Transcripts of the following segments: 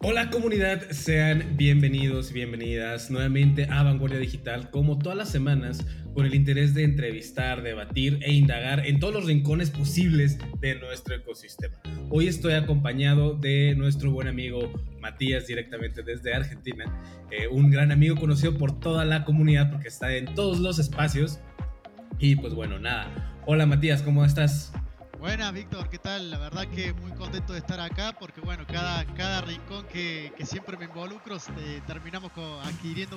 Hola comunidad, sean bienvenidos y bienvenidas nuevamente a Vanguardia Digital, como todas las semanas, con el interés de entrevistar, debatir e indagar en todos los rincones posibles de nuestro ecosistema. Hoy estoy acompañado de nuestro buen amigo Matías, directamente desde Argentina, eh, un gran amigo conocido por toda la comunidad porque está en todos los espacios. Y pues bueno, nada. Hola Matías, ¿cómo estás? Buenas, Víctor, ¿qué tal? La verdad que muy contento de estar acá porque, bueno, cada, cada rincón que, que siempre me involucro este, terminamos adquiriendo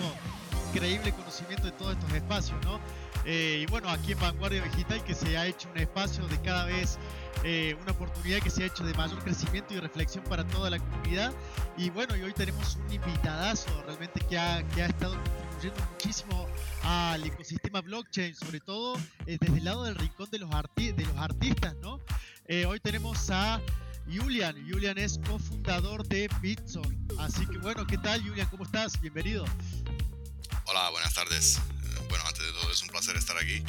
increíble conocimiento de todos estos espacios, ¿no? Eh, y bueno, aquí en Vanguardia Digital que se ha hecho un espacio de cada vez eh, una oportunidad que se ha hecho de mayor crecimiento y reflexión para toda la comunidad. Y bueno, y hoy tenemos un invitadazo realmente que ha, que ha estado contribuyendo muchísimo al ecosistema blockchain, sobre todo eh, desde el lado del rincón de los, de los artistas, ¿no? Eh, hoy tenemos a Julian. Julian es cofundador de Bitson. Así que bueno, ¿qué tal Julian? ¿Cómo estás? Bienvenido. Hola, buenas tardes. Eh, bueno, antes de todo es un placer estar aquí.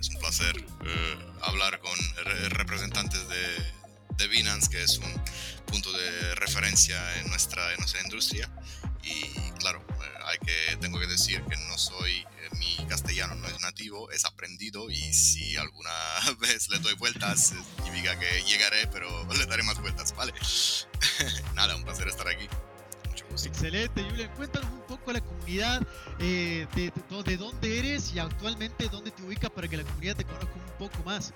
es un placer hablar con representantes de, de Binance, que es un punto de referencia en nuestra, en nuestra industria. Y claro, hay que, tengo que decir que no soy, eh, mi castellano no es nativo, es aprendido y si alguna vez le doy vueltas, eh, significa que llegaré, pero le daré más vueltas, ¿vale? Nada, un placer estar aquí. Mucho gusto. Excelente, Julian. Cuéntanos un poco a la comunidad eh, de, de, dónde eres y actualmente dónde te ubicas para que la comunidad te conozca un poco más.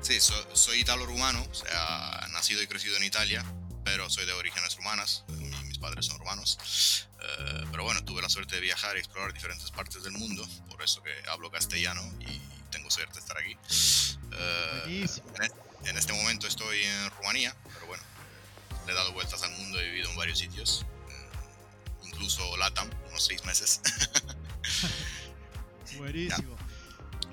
Sí, soy italo-rumano, o sea, nacido y crecido en Italia, pero soy de orígenes rumanas, mis padres son rumanos. Eh, pero bueno, tuve la suerte de viajar y explorar diferentes partes del mundo, por eso que hablo castellano y tengo suerte de estar aquí. Eh, en, este momento estoy en Rumanía, pero bueno, le he dado vueltas al mundo, he vivido en varios sitios, eh, incluso LATAM, unos seis meses. Buenísimo.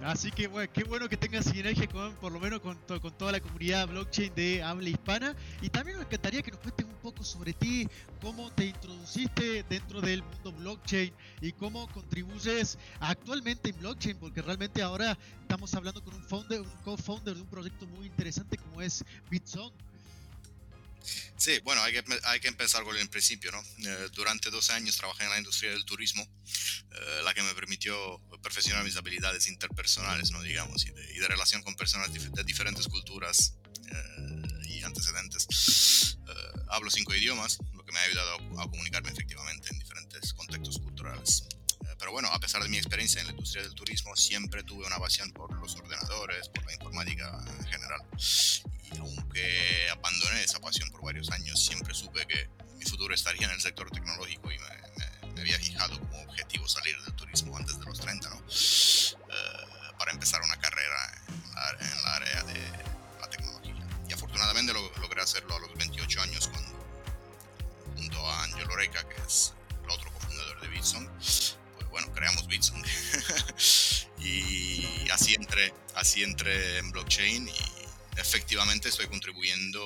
Así que bueno, qué bueno que tengas sinergia con, por lo menos con, con toda la comunidad blockchain de habla hispana. Y también me encantaría que nos cuentes un poco sobre ti, cómo te introduciste dentro del mundo blockchain y cómo contribuyes actualmente en blockchain, porque realmente ahora estamos hablando con un founder, un co-founder de un proyecto muy interesante como es Bitsong. Sí, bueno, hay que, hay que empezar con el principio, ¿no? Eh, durante 12 años trabajé en la industria del turismo, eh, la que me permitió perfeccionar mis habilidades interpersonales, ¿no? Digamos, y de, relación con personas de diferentes culturas eh, y antecedentes. hablo cinco idiomas, lo que me ha ayudado a, a comunicarme efectivamente en diferentes contextos culturales. Pero bueno, a pesar de mi experiencia en la industria del turismo, siempre tuve una pasión por los ordenadores, por la informática en general aunque abandoné esa pasión por varios años, siempre supe que mi futuro estaría en el sector tecnológico y me, había fijado como objetivo salir del turismo antes de los 30, ¿no? Eh, para empezar una carrera en la, área de la tecnología. Y afortunadamente lo, logré hacerlo a los 28 años cuando, junto a Angelo Reca, que es el otro cofundador de bueno, creamos Bitsong. y así entré, así entré en blockchain y efectivamente estoy contribuyendo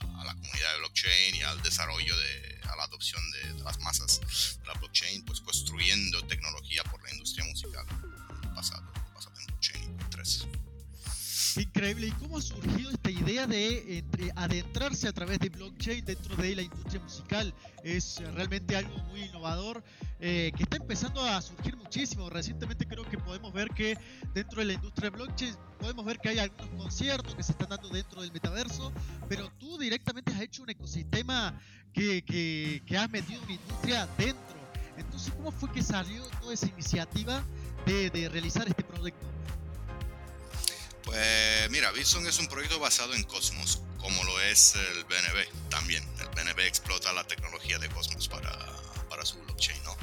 a la comunidad de blockchain y al desarrollo de a la adopción de, las masas de la blockchain, pues construyendo tecnología por la industria musical pasado, pasado en blockchain y 3. Increíble. ¿Y cómo ha surgido esta idea de adentrarse a través de blockchain dentro de la industria musical? Es realmente algo muy innovador eh, que está empezando a surgir muchísimo. Recientemente creo que podemos ver que dentro de la industria de blockchain podemos ver que hay algunos conciertos que se están dando dentro del metaverso, pero tú directamente has hecho un ecosistema que, has metido una industria dentro. Entonces, ¿cómo fue que salió toda esa iniciativa de realizar este proyecto? Pues mira, Bison es un proyecto basado en Cosmos, como lo es el BNB también. El BNB explota la tecnología de Cosmos para, para su blockchain, ¿no?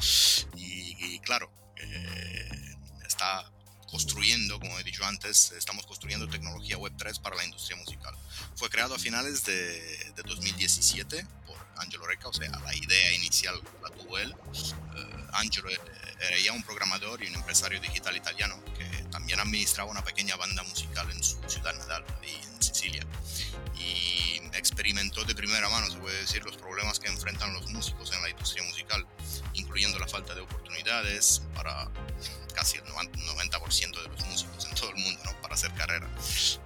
Y, claro, eh, está construyendo, como he dicho antes, estamos construyendo tecnología Web3 para la industria musical. Fue creado a finales de, de 2017 por Angelo Reca, o sea, la idea inicial la tuvo él. Uh, Angelo era ya un programador y un empresario digital italiano que también administraba una pequeña banda musical en su ciudad natal, ahí en Sicilia, y experimentó de primera mano, se puede decir, los problemas que enfrentan los músicos en la industria musical, incluyendo la falta de oportunidades para casi el 90% de los músicos en todo el mundo, ¿no? Para hacer carrera,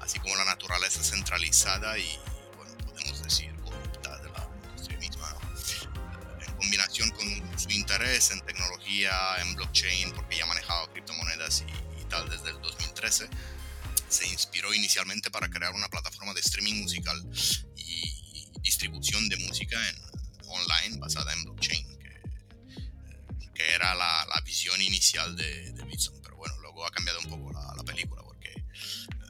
así como la naturaleza centralizada y, bueno, podemos decir, corrupta de la industria misma, ¿no? En combinación con su interés en tecnología, en blockchain, porque ya manejaba criptomonedas y y tal desde el 2013, se inspiró inicialmente para crear una plataforma de streaming musical y distribución de música en, online basada en blockchain, que, que era la, la, visión inicial de, de Bitson. Pero bueno, luego ha cambiado un poco la, la película porque,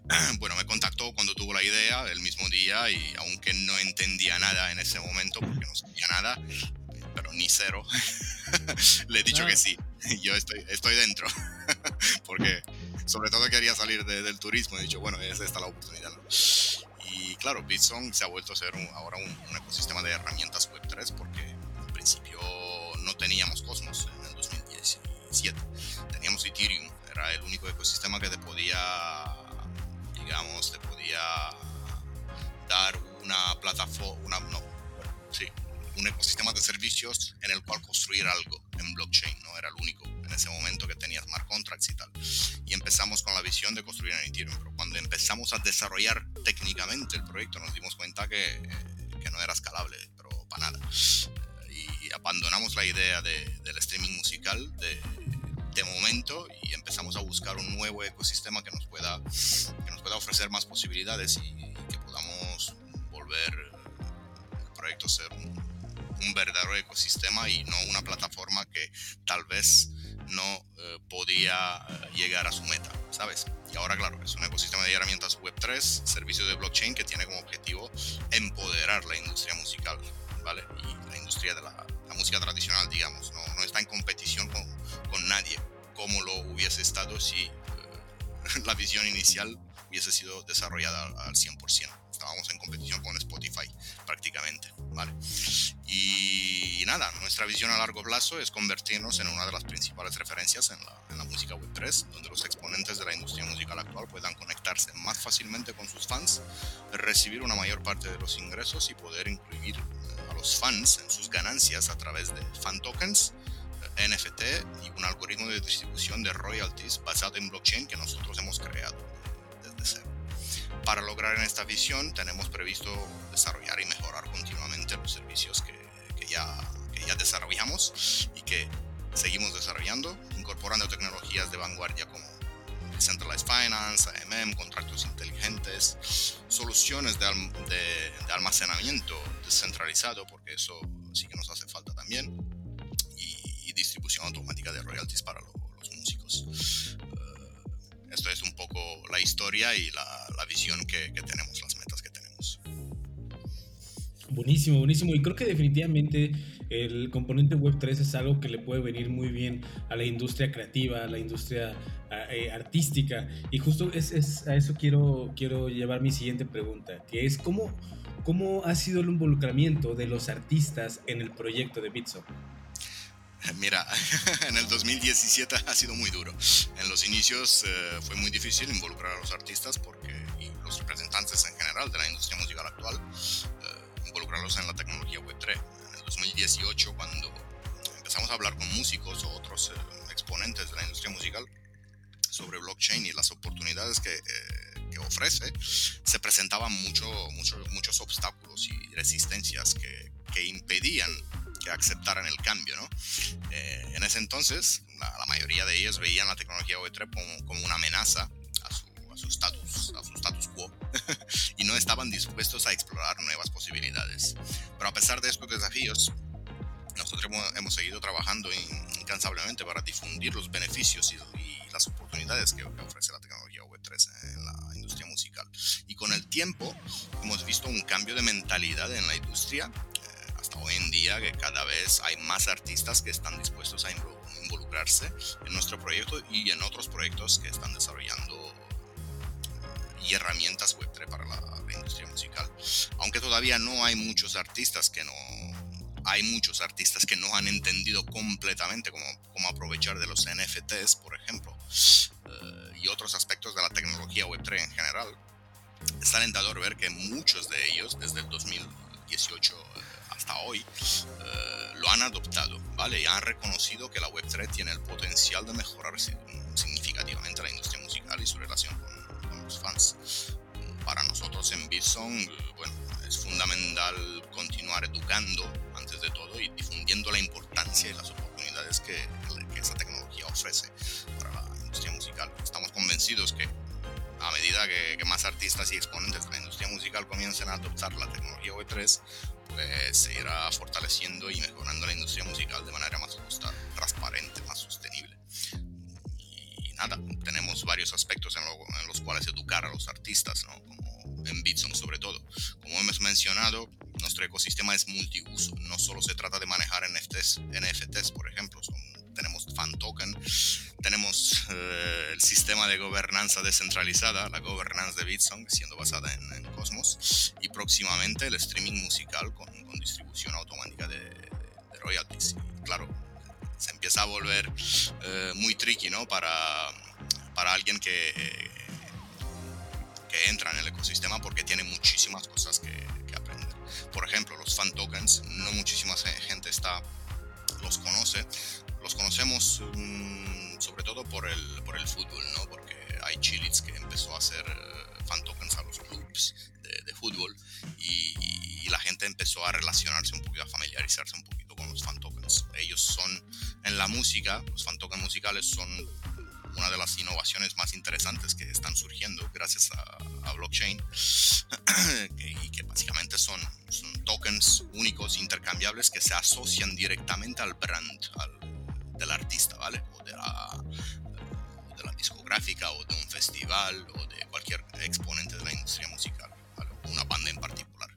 bueno, me contactó cuando tuvo la idea el mismo día y aunque no entendía nada en ese momento porque no sabía nada, pero ni cero, le he dicho que sí, yo estoy, estoy dentro, porque sobre todo quería salir de, del turismo, he dicho, bueno, es esta la oportunidad. Y claro, Bitson se ha vuelto a ser un, ahora un, un, ecosistema de herramientas Web3 porque en principio no teníamos Cosmos en el 2017. Teníamos Ethereum, era el único ecosistema que te podía, digamos, te podía dar una plataforma, una, un ecosistema de servicios en el cual construir algo en blockchain, no era el único en ese momento que tenía smart contracts y tal. Y empezamos con la visión de construir en Ethereum, pero cuando empezamos a desarrollar técnicamente el proyecto nos dimos cuenta que, que no era escalable, pero para nada. Y abandonamos la idea de, del streaming musical de, de momento y empezamos a buscar un nuevo ecosistema que nos pueda, que nos pueda ofrecer más posibilidades y, y que podamos volver el proyecto ser un, un verdadero ecosistema y no una plataforma que tal vez no eh, podía eh, llegar a su meta, ¿sabes? Y ahora, claro, es un ecosistema de herramientas Web3, servicio de blockchain que tiene como objetivo empoderar la industria musical, ¿vale? Y la industria de la, música tradicional, digamos, no, no, está en competición con, con nadie, como lo hubiese estado si eh, la visión inicial hubiese sido desarrollada al 100% estábamos en competición con Spotify prácticamente, ¿vale? Y nada, nuestra visión a largo plazo es convertirnos en una de las principales referencias en la, en la música Web3, donde los exponentes de la industria musical actual puedan conectarse más fácilmente con sus fans, recibir una mayor parte de los ingresos y poder incluir a los fans en sus ganancias a través de fan tokens, NFT y un algoritmo de distribución de royalties basado en blockchain que nosotros hemos creado desde cero. Para lograr esta visión tenemos previsto desarrollar y mejorar continuamente los servicios que, que, ya, que ya desarrollamos y que seguimos desarrollando, incorporando tecnologías de vanguardia como Decentralized Finance, AMM, contratos inteligentes, soluciones de, de, de, almacenamiento descentralizado, porque eso sí que nos hace falta también, y, y distribución automática de royalties para lo, los músicos esto es un poco la historia y la, visión que, tenemos, las metas que tenemos. Buenísimo, buenísimo. Y creo que definitivamente el componente Web3 es algo que le puede venir muy bien a la industria creativa, a la industria eh, artística. Y justo a eso quiero, quiero llevar mi siguiente pregunta, que es cómo, cómo ha sido el involucramiento de los artistas en el proyecto de Bitso. Mira, en el 2017 ha sido muy duro. En los inicios eh, fue muy difícil involucrar a los artistas porque, y los representantes en general de la industria musical actual, eh, involucrarlos en la tecnología Web3. En el 2018, cuando empezamos a hablar con músicos o otros eh, exponentes de la industria musical sobre blockchain y las oportunidades que, que ofrece, se presentaban mucho, mucho, muchos obstáculos y resistencias que, que impedían que aceptaran el cambio, ¿no? Eh, en ese entonces, la, la, mayoría de ellos veían la tecnología Web3 como, como una amenaza a su status, a su status quo, y no estaban dispuestos a explorar nuevas posibilidades. Pero a pesar de estos desafíos, nosotros hemos, hemos seguido trabajando incansablemente para difundir los beneficios y, y las oportunidades que, que, ofrece la tecnología Web3 en la industria musical. Y con el tiempo hemos visto un cambio de mentalidad en la industria día que cada vez hay más artistas que están dispuestos a involucrarse en nuestro proyecto y en otros proyectos que están desarrollando eh, y herramientas Web3 para la, la, industria musical. Aunque todavía no hay muchos artistas que no hay muchos artistas que no han entendido completamente cómo, cómo aprovechar de los NFTs, por ejemplo, uh, y otros aspectos de la tecnología Web3 en general. Es alentador ver que muchos de ellos, desde el 2018 hasta hoy eh, lo han adoptado, ¿vale? Y han reconocido que la Web3 tiene el potencial de mejorar significativamente la industria musical y su relación con, con los fans. Para nosotros en Bison, bueno, es fundamental continuar educando antes de todo y difundiendo la importancia y las oportunidades que, que esa tecnología ofrece para la industria musical. Estamos convencidos que a medida que, más artistas y exponentes de la industria musical comiencen a adoptar la tecnología Web3, pues se irá fortaleciendo y mejorando la industria musical de manera más justa, transparente, más sostenible. Y nada, tenemos varios aspectos en, los cuales educar a los artistas, como en Bitsong sobre todo. Como hemos mencionado, nuestro ecosistema es multiuso, no solo se trata de manejar NFTs, NFTs por ejemplo, son tenemos fan token, tenemos eh, el sistema de gobernanza descentralizada, la governance de Bitsong, siendo basada en, Cosmos, y próximamente el streaming musical con, con distribución automática de, de, royalties. Y claro, se empieza a volver eh, muy tricky, ¿no? Para, para alguien que, que entra en el ecosistema porque tiene muchísimas cosas que, que aprender. Por ejemplo, los fan tokens, no muchísima gente está los conoce, los conocemos um, sobre todo por el, por el fútbol, ¿no? Porque hay Chilits que empezó a hacer uh, fan tokens a los clubs de, de fútbol y, y, la gente empezó a relacionarse un poquito, a familiarizarse un poquito con los fan tokens. Ellos son, en la música, los fan tokens musicales son una de las innovaciones más interesantes que están surgiendo gracias a, a blockchain y que básicamente son, son, tokens únicos intercambiables que se asocian directamente al brand, al, del artista, ¿vale? O de la, de la discográfica o de un festival o de cualquier exponente de la industria musical, ¿vale? Una banda en particular,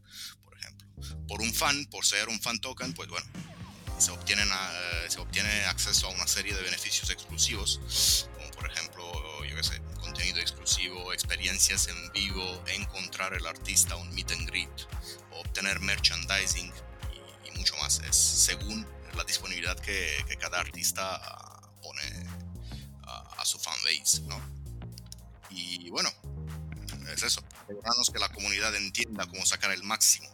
por ejemplo. Por un fan, por ser un fan token, pues bueno, se, obtienen a, se obtiene acceso a una serie de beneficios exclusivos, como por ejemplo, yo qué sé, contenido exclusivo, experiencias en vivo, encontrar el artista, un meet and greet, obtener merchandising y, y mucho más. Es según la disponibilidad que, que cada artista pone a, a, su fanbase, ¿no? Y bueno, es eso, asegurarnos que la comunidad entienda cómo sacar el máximo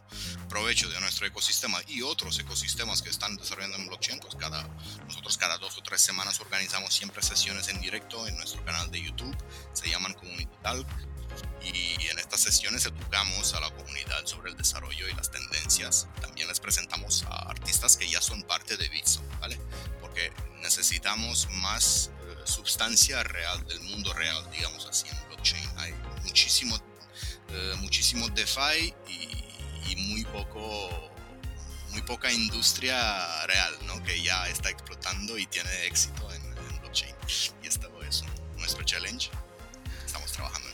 provecho de nuestro ecosistema y otros ecosistemas que están desarrollando en blockchain, pues cada, nosotros cada dos o tres semanas organizamos siempre sesiones en directo en nuestro canal de YouTube, se llaman Community Talk, y en estas sesiones educamos a la comunidad sobre el desarrollo y las tendencias. También les presentamos a artistas que ya son parte de Bitso, ¿vale? Porque necesitamos más eh, sustancia real del mundo real, digamos así, en blockchain. Hay muchísimo, eh, muchísimo DeFi y, y, muy poco muy poca industria real, ¿no? Que ya está explotando y tiene éxito en, en blockchain. Y esto es nuestro challenge. Estamos trabajando.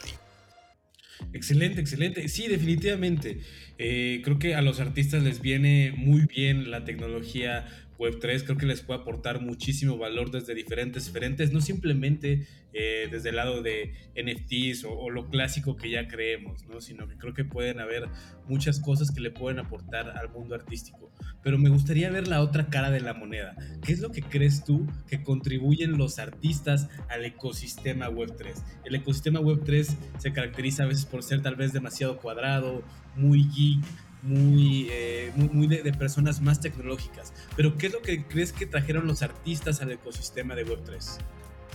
Excelente, excelente. Sí, definitivamente. Eh, creo que a los artistas les viene muy bien la tecnología Web3. Creo que les puede aportar muchísimo valor desde diferentes frentes, no simplemente eh, desde el lado de NFTs o, o, lo clásico que ya creemos, ¿no? sino que creo que pueden haber muchas cosas que le pueden aportar al mundo artístico. Pero me gustaría ver la otra cara de la moneda. ¿Qué es lo que crees tú que contribuyen los artistas al ecosistema Web3? El ecosistema Web3 se caracteriza a veces por ser tal vez demasiado cuadrado, muy geek, muy, eh, muy, muy de, de, personas más tecnológicas. Pero ¿qué es lo que crees que trajeron los artistas al ecosistema de Web3?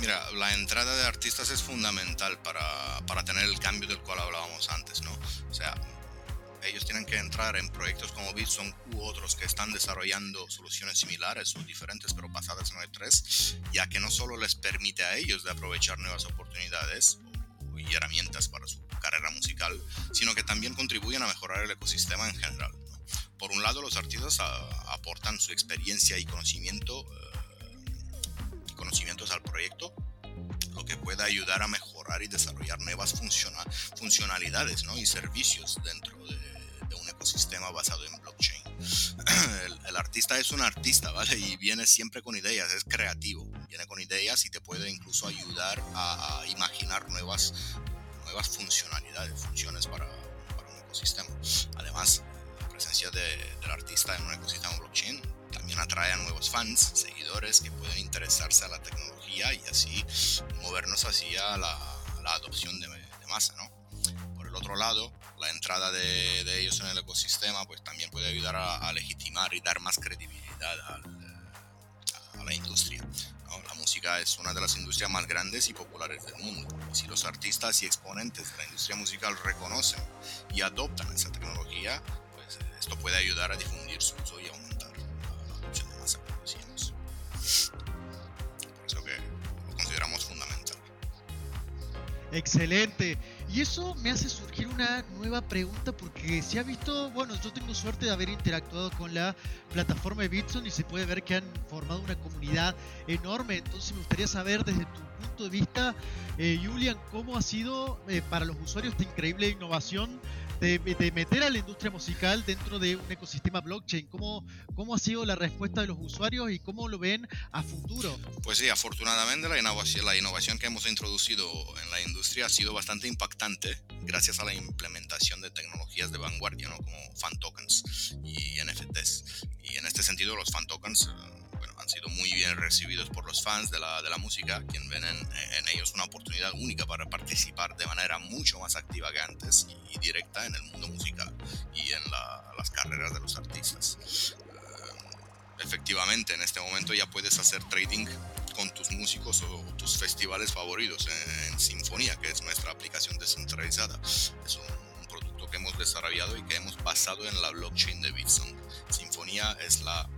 Mira, la entrada de artistas es fundamental para, para tener el cambio del cual hablábamos antes, ¿no? O sea, ellos tienen que entrar en proyectos como Bitson u otros que están desarrollando soluciones similares o diferentes pero basadas en Web3, ya que no solo les permite a ellos de aprovechar nuevas oportunidades y herramientas para su carrera musical, sino que también contribuyen a mejorar el ecosistema en general. Por un lado, los artistas a, aportan su experiencia y conocimiento, eh, conocimientos al proyecto, lo que puede ayudar a mejorar y desarrollar nuevas funciona, funcionalidades ¿no? y servicios dentro de, de, un ecosistema basado en blockchain. El, artista es un artista, ¿vale? Y viene siempre con ideas, es creativo, viene con ideas y te puede incluso ayudar a, imaginar nuevas nuevas funcionalidades, funciones para, un ecosistema. Además, la presencia de, del artista en un ecosistema blockchain también atrae a nuevos fans, seguidores que pueden interesarse a la tecnología y así movernos hacia la, la adopción de, de, masa, ¿no? Por el otro lado, la entrada de, de, ellos en el ecosistema pues también puede ayudar a, a legitimar y dar más credibilidad a, eh, a la industria. ¿no? La música es una de las industrias más grandes y populares del mundo. Y si los artistas y exponentes de la industria musical reconocen y adoptan esa tecnología, pues eh, esto puede ayudar a difundir su uso y aumentar la adopción de más conocemos. Por eso que lo consideramos fundamental. Excelente. Y eso me hace surgir una nueva pregunta porque se ha visto, bueno, yo tengo suerte de haber interactuado con la plataforma de Bitson y se puede ver que han formado una comunidad enorme. Entonces me gustaría saber desde tu punto de vista, eh, Julian, cómo ha sido eh, para los usuarios esta increíble innovación de, meter a la industria musical dentro de un ecosistema blockchain? ¿Cómo, ¿Cómo ha sido la respuesta de los usuarios y cómo lo ven a futuro? Pues sí, afortunadamente la innovación, la innovación que hemos introducido en la industria ha sido bastante impactante gracias a la implementación de tecnologías de vanguardia, ¿no? como fan tokens y NFTs. Y en este sentido los fan tokens han sido muy bien recibidos por los fans de la, de la música, quien ven en, ellos una oportunidad única para participar de manera mucho más activa que antes y, directa en el mundo musical y en las carreras de los artistas. Eh, efectivamente, en este momento ya puedes hacer trading con tus músicos o tus festivales favoritos en, Sinfonía, que es nuestra aplicación descentralizada. Es un, producto que hemos desarrollado y que hemos basado en la blockchain de Bitson. Sinfonía es la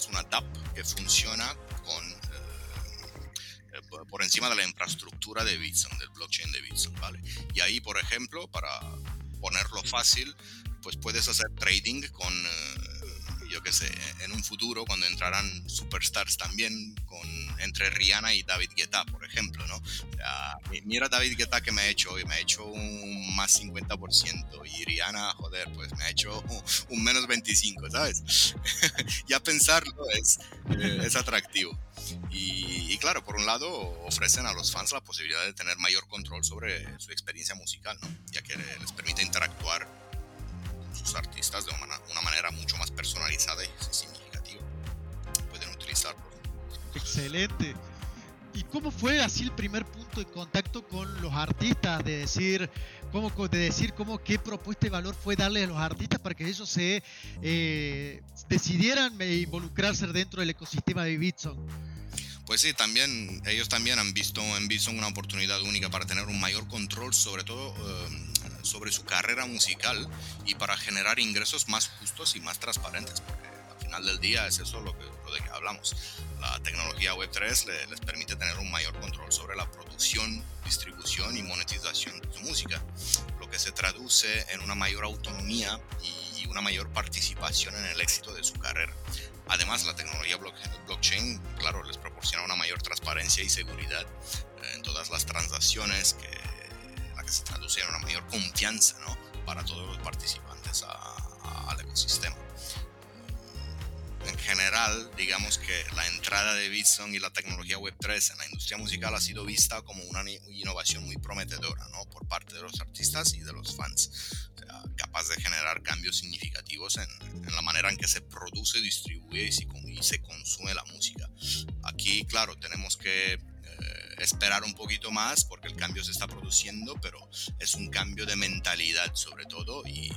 es una DAP que funciona con, eh, eh, por encima de la infraestructura de Bitson, del blockchain de Bitson, ¿vale? Y ahí, por ejemplo, para ponerlo fácil, pues puedes hacer trading con... Yo qué sé, en un futuro cuando entrarán superstars también con, entre Rihanna y David Guetta, por ejemplo, ¿no? mira David Guetta que me ha hecho hoy, me ha hecho un más 50% y Rihanna, joder, pues me ha hecho un, menos 25, ¿sabes? ya pensarlo es, eh, es atractivo. Y, y, claro, por un lado ofrecen a los fans la posibilidad de tener mayor control sobre su experiencia musical, ¿no? ya que les permite interactuar sus artistas de una, manera mucho más personalizada y significativa. Pueden utilizarlo. Excelente. ¿Y cómo fue así el primer punto de contacto con los artistas? De decir, cómo, de decir cómo, qué propuesta de valor fue darle a los artistas para que ellos se eh, decidieran involucrarse dentro del ecosistema de Bitson. Pues sí, también ellos también han visto en Bitson una oportunidad única para tener un mayor control, sobre todo eh, sobre su carrera musical y para generar ingresos más justos y más transparentes, porque al final del día es eso lo, que, de que hablamos. La tecnología Web3 les permite tener un mayor control sobre la producción, distribución y monetización de su música, lo que se traduce en una mayor autonomía y una mayor participación en el éxito de su carrera. Además, la tecnología blockchain, claro, les proporciona una mayor transparencia y seguridad en todas las transacciones que se traduce en una mayor confianza ¿no? para todos los participantes al ecosistema. En general, digamos que la entrada de Bitson y la tecnología Web3 en la industria musical ha sido vista como una innovación muy prometedora ¿no? por parte de los artistas y de los fans, capaz de generar cambios significativos en, en, la manera en que se produce, distribuye y, y se consume la música. Aquí, claro, tenemos que esperar un poquito más porque el cambio se está produciendo, pero es un cambio de mentalidad sobre todo y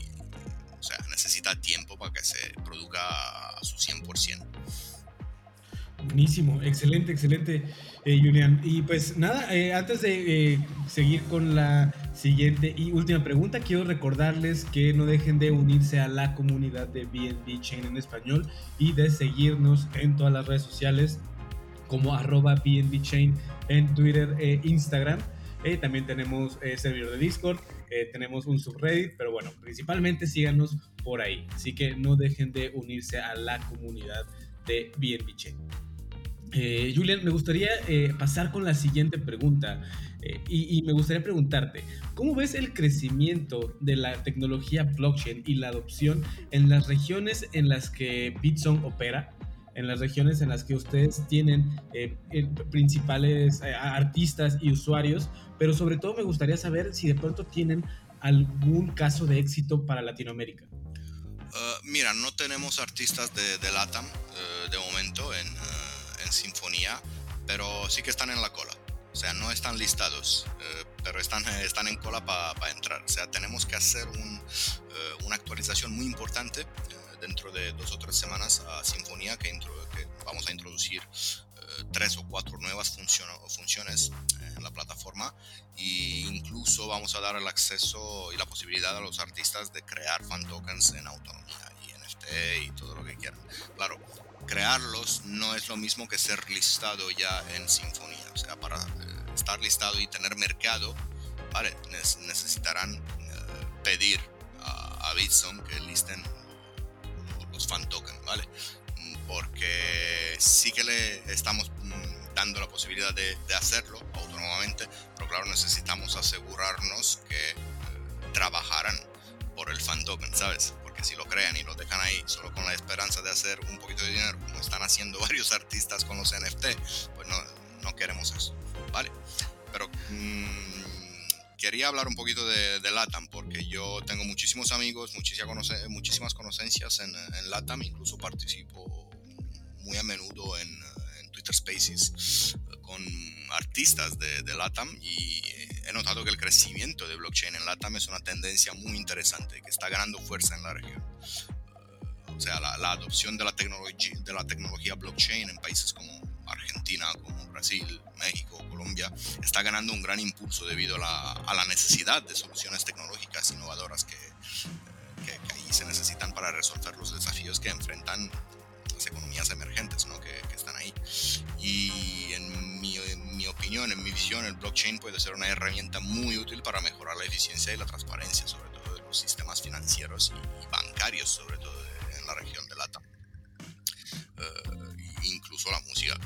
necesita tiempo para que se produzca a su 100%. Buenísimo, excelente, excelente, eh, Julian. Y pues nada, eh, antes de eh, seguir con la siguiente y última pregunta, quiero recordarles que no dejen de unirse a la comunidad de BNB Chain en español y de seguirnos en todas las redes sociales como arroba BNB Chain en Twitter e Instagram. Eh, también tenemos eh, servidor de Discord, eh, tenemos un subreddit, pero bueno, principalmente síganos por ahí. Así que no dejen de unirse a la comunidad de BNB Chain. Julian, me gustaría pasar con la siguiente pregunta y, y, me gustaría preguntarte, ¿cómo ves el crecimiento de la tecnología blockchain y la adopción en las regiones en las que Bitsong opera? En las regiones en las que ustedes tienen eh, principales eh, artistas y usuarios, pero sobre todo me gustaría saber si de pronto tienen algún caso de éxito para Latinoamérica. Uh, mira, no tenemos artistas de, de LATAM uh, de momento en, uh, en, Sinfonía, pero sí que están en la cola. O sea, no están listados, pero están, están en cola para entrar. O sea, tenemos que hacer un, una actualización muy importante dentro de dos o tres semanas a Sinfonía que, que vamos a introducir eh, tres o cuatro nuevas funciones en la plataforma e incluso vamos a dar el acceso y la posibilidad a los artistas de crear fan tokens en autonomía y NFT y todo lo que quieran. Claro, crearlos no es lo mismo que ser listado ya en Sinfonía. O sea, para, eh, estar listado y tener mercado, ¿vale? necesitarán pedir a, a que listen los fan tokens, ¿vale? Porque sí que le estamos mm, dando la posibilidad de, hacerlo autónomamente, pero claro, necesitamos asegurarnos que eh, trabajarán por el fan token, ¿sabes? Porque si lo crean y lo dejan ahí solo con la esperanza de hacer un poquito de dinero, como están haciendo varios artistas con los NFT, pues no, no queremos eso, ¿vale? Pero mmm, quería hablar un poquito de, LATAM, porque yo tengo muchísimos amigos, muchísimas, muchísimas conocencias en, LATAM, incluso participo muy a menudo en, Twitter Spaces con artistas de, LATAM y he notado que el crecimiento de blockchain en LATAM es una tendencia muy interesante, que está ganando fuerza en la región. O sea, la, la adopción de la, de la tecnología blockchain en países como Argentina, como Brasil, México, Colombia, está ganando un gran impulso debido a la, necesidad de soluciones tecnológicas innovadoras que, que, ahí se necesitan para resolver los desafíos que enfrentan las economías emergentes ¿no? que, están ahí. Y en mi, en mi, opinión, en mi visión, el blockchain puede ser una herramienta muy útil para mejorar la eficiencia y la transparencia, sobre todo de los sistemas financieros y, bancarios, sobre todo en la región de LATAM.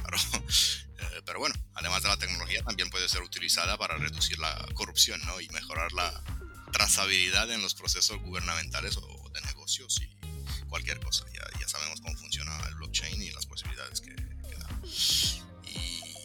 Claro. Eh, pero bueno, además de la tecnología, también puede ser utilizada para reducir la corrupción ¿no? y mejorar la trazabilidad en los procesos gubernamentales o de negocios y cualquier cosa. Ya, ya sabemos cómo funciona el blockchain y las posibilidades que, da. Y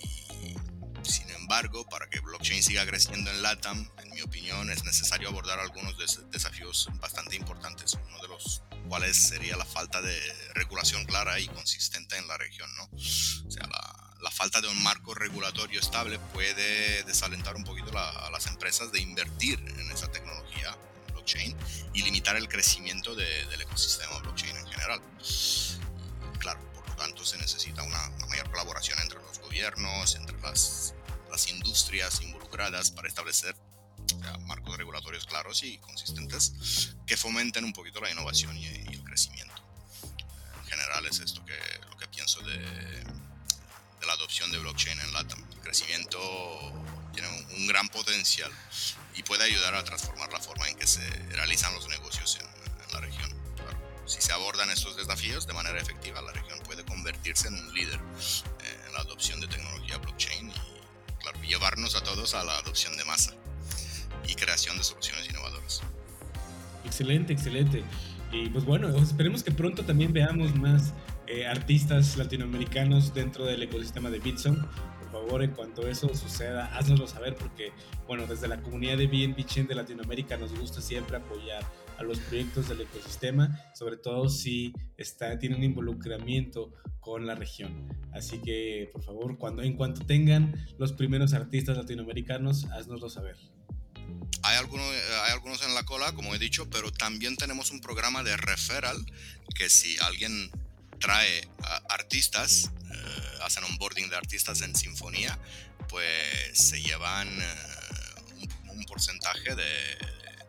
sin embargo, para que blockchain siga creciendo en LATAM, en mi opinión, es necesario abordar algunos desafíos bastante importantes. Uno de los cuales sería la falta de regulación clara y consistente en la región, ¿no? O sea, la, la falta de un marco regulatorio estable puede desalentar un poquito a las empresas de invertir en esa tecnología blockchain y limitar el crecimiento del ecosistema blockchain en general. Claro, por lo tanto se necesita una, mayor colaboración entre los gobiernos, entre las, las industrias involucradas para establecer marcos regulatorios claros y consistentes que fomenten un poquito la innovación y, y el crecimiento. En general es esto que, lo que pienso de, de la adopción de blockchain en LATAM. El crecimiento tiene un, gran potencial y puede ayudar a transformar la forma en que se realizan los negocios en, la región. si se abordan estos desafíos de manera efectiva, la región puede convertirse en un líder en la adopción de tecnología blockchain y claro, llevarnos a todos a la adopción de masa de soluciones innovadoras. Excelente, excelente. Y pues bueno, esperemos que pronto también veamos más eh, artistas latinoamericanos dentro del ecosistema de Bitson. Por favor, en cuanto eso suceda, haznoslo saber porque, bueno, desde la comunidad de BNB de Latinoamérica nos gusta siempre apoyar a los proyectos del ecosistema, sobre todo si está, tienen involucramiento con la región. Así que, por favor, cuando, en cuanto tengan los primeros artistas latinoamericanos, haznoslo saber. Hay algunos, hay algunos en la cola, como he dicho, pero también tenemos un programa de referral que si alguien trae artistas, eh, hacen onboarding de artistas en sinfonía, pues se llevan eh, un, porcentaje de,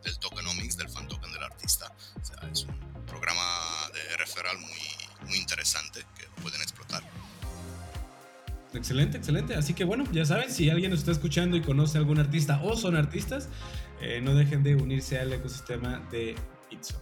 del tokenomics, del fan token del artista. O sea, es un programa de referral muy, muy interesante que pueden explotar. Excelente, excelente. Así que bueno, ya saben, si alguien nos está escuchando y conoce a algún artista o son artistas, eh, no dejen de unirse al ecosistema de Itzo.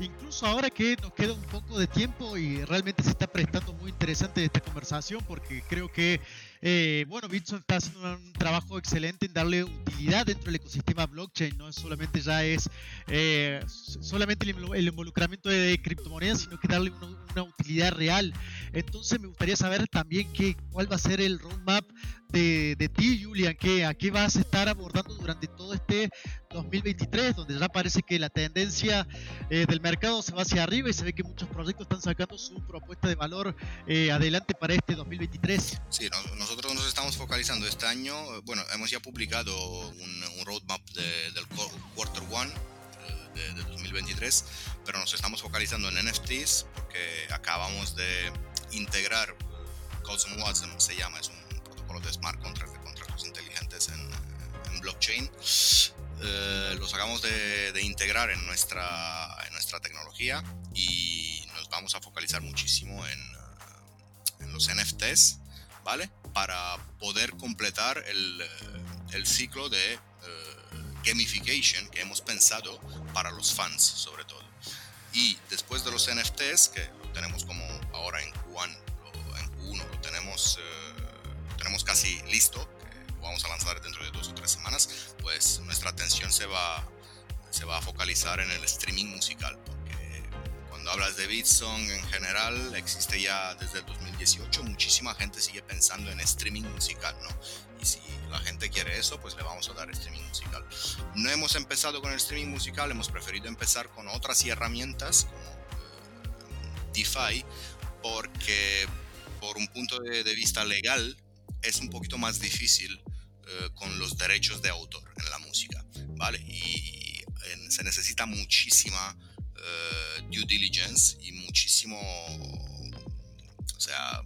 Incluso ahora que nos queda un poco de tiempo y realmente se está prestando muy interesante esta conversación porque creo que eh, bueno, Bitson está haciendo un trabajo excelente en darle utilidad dentro del ecosistema blockchain, no solamente ya es eh, solamente el, involucramiento de criptomonedas, sino que darle una, utilidad real. Entonces me gustaría saber también qué, cuál va a ser el roadmap de, de ti, Julian, que, a qué vas a estar abordando durante todo este 2023, donde ya parece que la tendencia eh, del mercado se va hacia arriba y se ve que muchos proyectos están sacando su propuesta de valor adelante para este 2023. Sí, nosotros nos estamos focalizando este año, bueno, hemos ya publicado un, roadmap del quarter one eh, de, 2023, pero nos estamos focalizando en NFTs porque acabamos de integrar eh, Cosm Watson, se llama, es un protocolo de smart contracts, de contratos inteligentes en, blockchain. Eh, los acabamos de, integrar en nuestra, en nuestra tecnología y nos vamos a focalizar muchísimo en, en los NFTs ¿vale? Para poder completar el, el ciclo de gamification que hemos pensado para los fans sobre todo. Y después de los NFTs, que lo tenemos como ahora en Q1, en Q1 lo tenemos, eh, tenemos casi listo, que lo vamos a lanzar dentro de dos o tres semanas, pues nuestra atención se va, se va a focalizar en el streaming musical. Porque cuando hablas de Beatsong en general, existe ya desde el 2018, muchísima gente sigue pensando en streaming musical, ¿no? Y si la gente quiere eso, pues le vamos a dar streaming musical. No hemos empezado con el streaming musical, hemos preferido empezar con otras herramientas como eh, DeFi, porque por un punto de, vista legal es un poquito más difícil eh, con los derechos de autor en la música, ¿vale? Y se necesita muchísima eh, due diligence y muchísimo, o sea,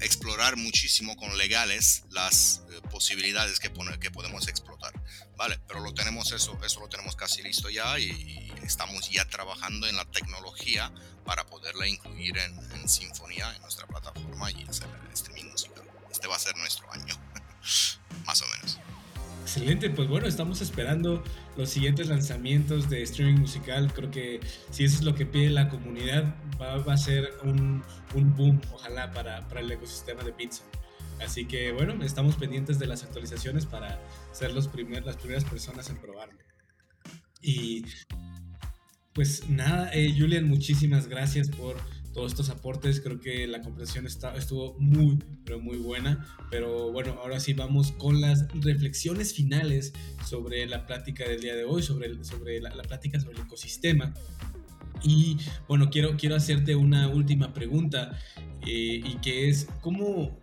explorar muchísimo con legales las eh, posibilidades que, que podemos explotar, ¿vale? Pero lo tenemos eso, eso lo tenemos casi listo ya y, estamos ya trabajando en la tecnología para poderla incluir en, en Sinfonía, en nuestra plataforma y hacer el streaming. Va a ser nuestro año, más o menos. Excelente, pues bueno, estamos esperando los siguientes lanzamientos de streaming musical. Creo que si eso es lo que pide la comunidad, va, a ser un, un, boom, ojalá, para, para el ecosistema de pizza. Así que bueno, estamos pendientes de las actualizaciones para ser los primer, las primeras personas en probarlo. Y pues nada, eh, Julian, muchísimas gracias por todos estos aportes. Creo que la comprensión está, estuvo muy, pero muy buena. Pero bueno, ahora sí vamos con las reflexiones finales sobre la plática del día de hoy, sobre, sobre la, la plática sobre el ecosistema. Y bueno, quiero, quiero hacerte una última pregunta eh, y que es, ¿cómo,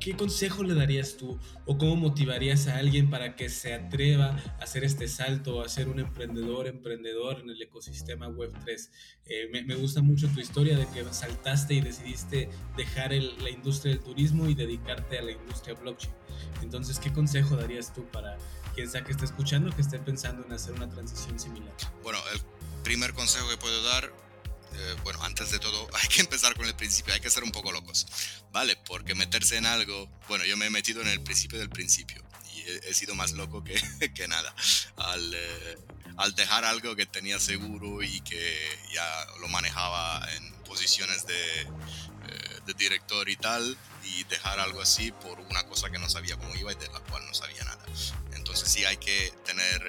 ¿qué consejo le darías tú o cómo motivarías a alguien para que se atreva a hacer este salto, a ser un emprendedor, emprendedor en el ecosistema Web3? Eh, me, gusta mucho tu historia de que saltaste y decidiste dejar la industria del turismo y dedicarte a la industria blockchain. Entonces, ¿qué consejo darías tú para quien sea que esté escuchando, que esté pensando en hacer una transición similar? Bueno, el primer consejo que puedo dar eh, bueno, antes de todo, hay que empezar con el principio, hay que ser un poco locos, ¿vale? Porque meterse en algo, bueno, yo me he metido en el principio del principio y he, sido más loco que, que nada. Al, eh, al, dejar algo que tenía seguro y que ya lo manejaba en posiciones de, eh, de director y tal, y dejar algo así por una cosa que no sabía cómo iba y de la cual no sabía nada. Entonces sí hay que tener,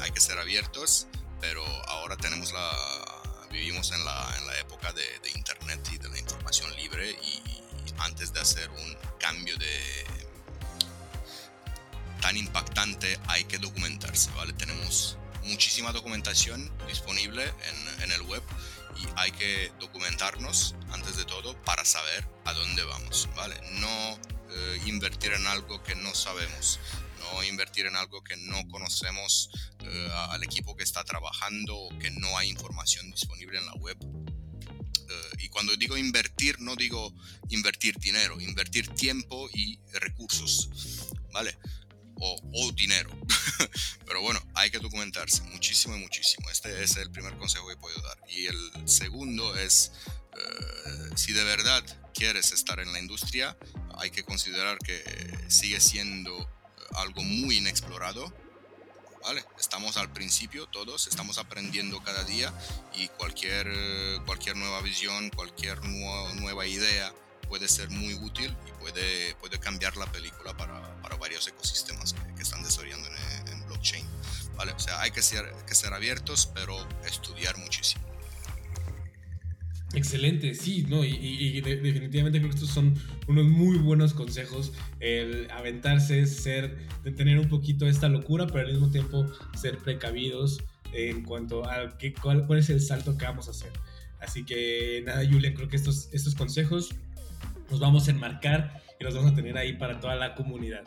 hay que ser abiertos, pero ahora tenemos la vivimos en la, en la época de, Internet y de la información libre y, antes de hacer un cambio de tan impactante hay que documentarse, ¿vale? Tenemos muchísima documentación disponible en, en el web y hay que documentarnos antes de todo para saber a dónde vamos, ¿vale? No eh, invertir en algo que no sabemos no invertir en algo que no conocemos eh, al equipo que está trabajando o que no hay información disponible en la web. Eh, y cuando digo invertir, no digo invertir dinero, invertir tiempo y recursos, ¿vale? O, o dinero. Pero bueno, hay que documentarse muchísimo y muchísimo. Este es el primer consejo que puedo dar. Y el segundo es, eh, si de verdad quieres estar en la industria, hay que considerar que sigue siendo algo muy inexplorado. ¿Vale? Estamos al principio todos, estamos aprendiendo cada día y cualquier, cualquier nueva visión, cualquier nueva idea puede ser muy útil y puede, puede cambiar la película para, para varios ecosistemas que, están desarrollando en, en, blockchain. ¿vale? O sea, hay que ser, que ser abiertos, pero estudiar muchísimo. Excelente, sí, no, y, definitivamente creo que estos son unos muy buenos consejos. El aventarse, ser, de tener un poquito esta locura, pero al mismo tiempo ser precavidos en cuanto a qué, cuál, cuál es el salto que vamos a hacer. Así que nada, Julia, creo que estos, estos consejos los vamos a enmarcar y los vamos a tener ahí para toda la comunidad.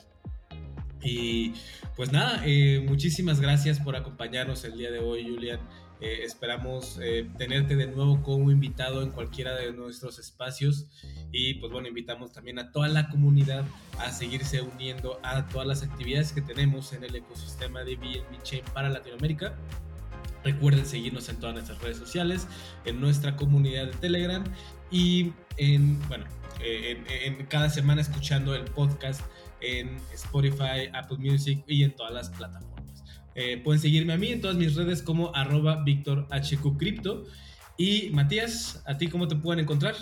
Y pues nada, eh, muchísimas gracias por acompañarnos el día de hoy, Julian. Eh, esperamos eh, tenerte de nuevo como invitado en cualquiera de nuestros espacios y pues bueno, invitamos también a toda la comunidad a seguirse uniendo a todas las actividades que tenemos en el ecosistema de BNB Chain para Latinoamérica. Recuerden seguirnos en todas nuestras redes sociales, en nuestra comunidad de Telegram y en, bueno, eh, en, cada semana escuchando el podcast en Spotify, Apple Music y en todas las plataformas. Eh, pueden seguirme a mí en todas mis redes como arroba Víctor Y Matías, ¿a ti cómo te pueden encontrar?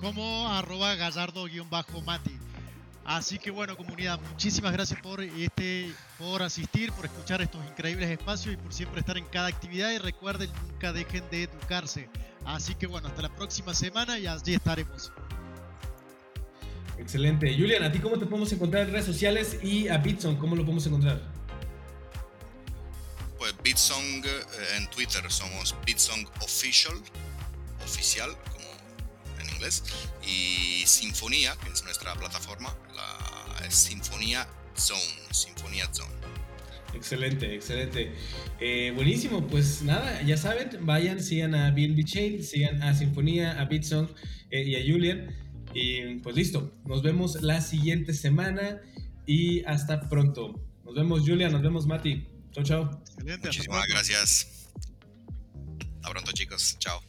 Como arroba gallardo-mati. Así que bueno, comunidad, muchísimas gracias por este, por asistir, por escuchar estos increíbles espacios y por siempre estar en cada actividad. Y recuerden, nunca dejen de educarse. Así que bueno, hasta la próxima semana y allí estaremos. Excelente. Julian, ¿a ti cómo te podemos encontrar en redes sociales y a Bitsong cómo lo podemos encontrar? Pues Bitsong eh, en Twitter somos Bitsong Official, oficial, y Sinfonía, que es nuestra plataforma, la Sinfonía Zone, Sinfonía Zone. Excelente, excelente. Eh, buenísimo, pues nada, ya saben, vayan, sigan a BNB Chain, sigan a Sinfonía, a Bitsong eh, y a Julian. Y pues listo, nos vemos la siguiente semana y hasta pronto. Nos vemos Julian, nos vemos Mati. Chao, chao. Muchísimas gracias. Hasta pronto chicos, chao.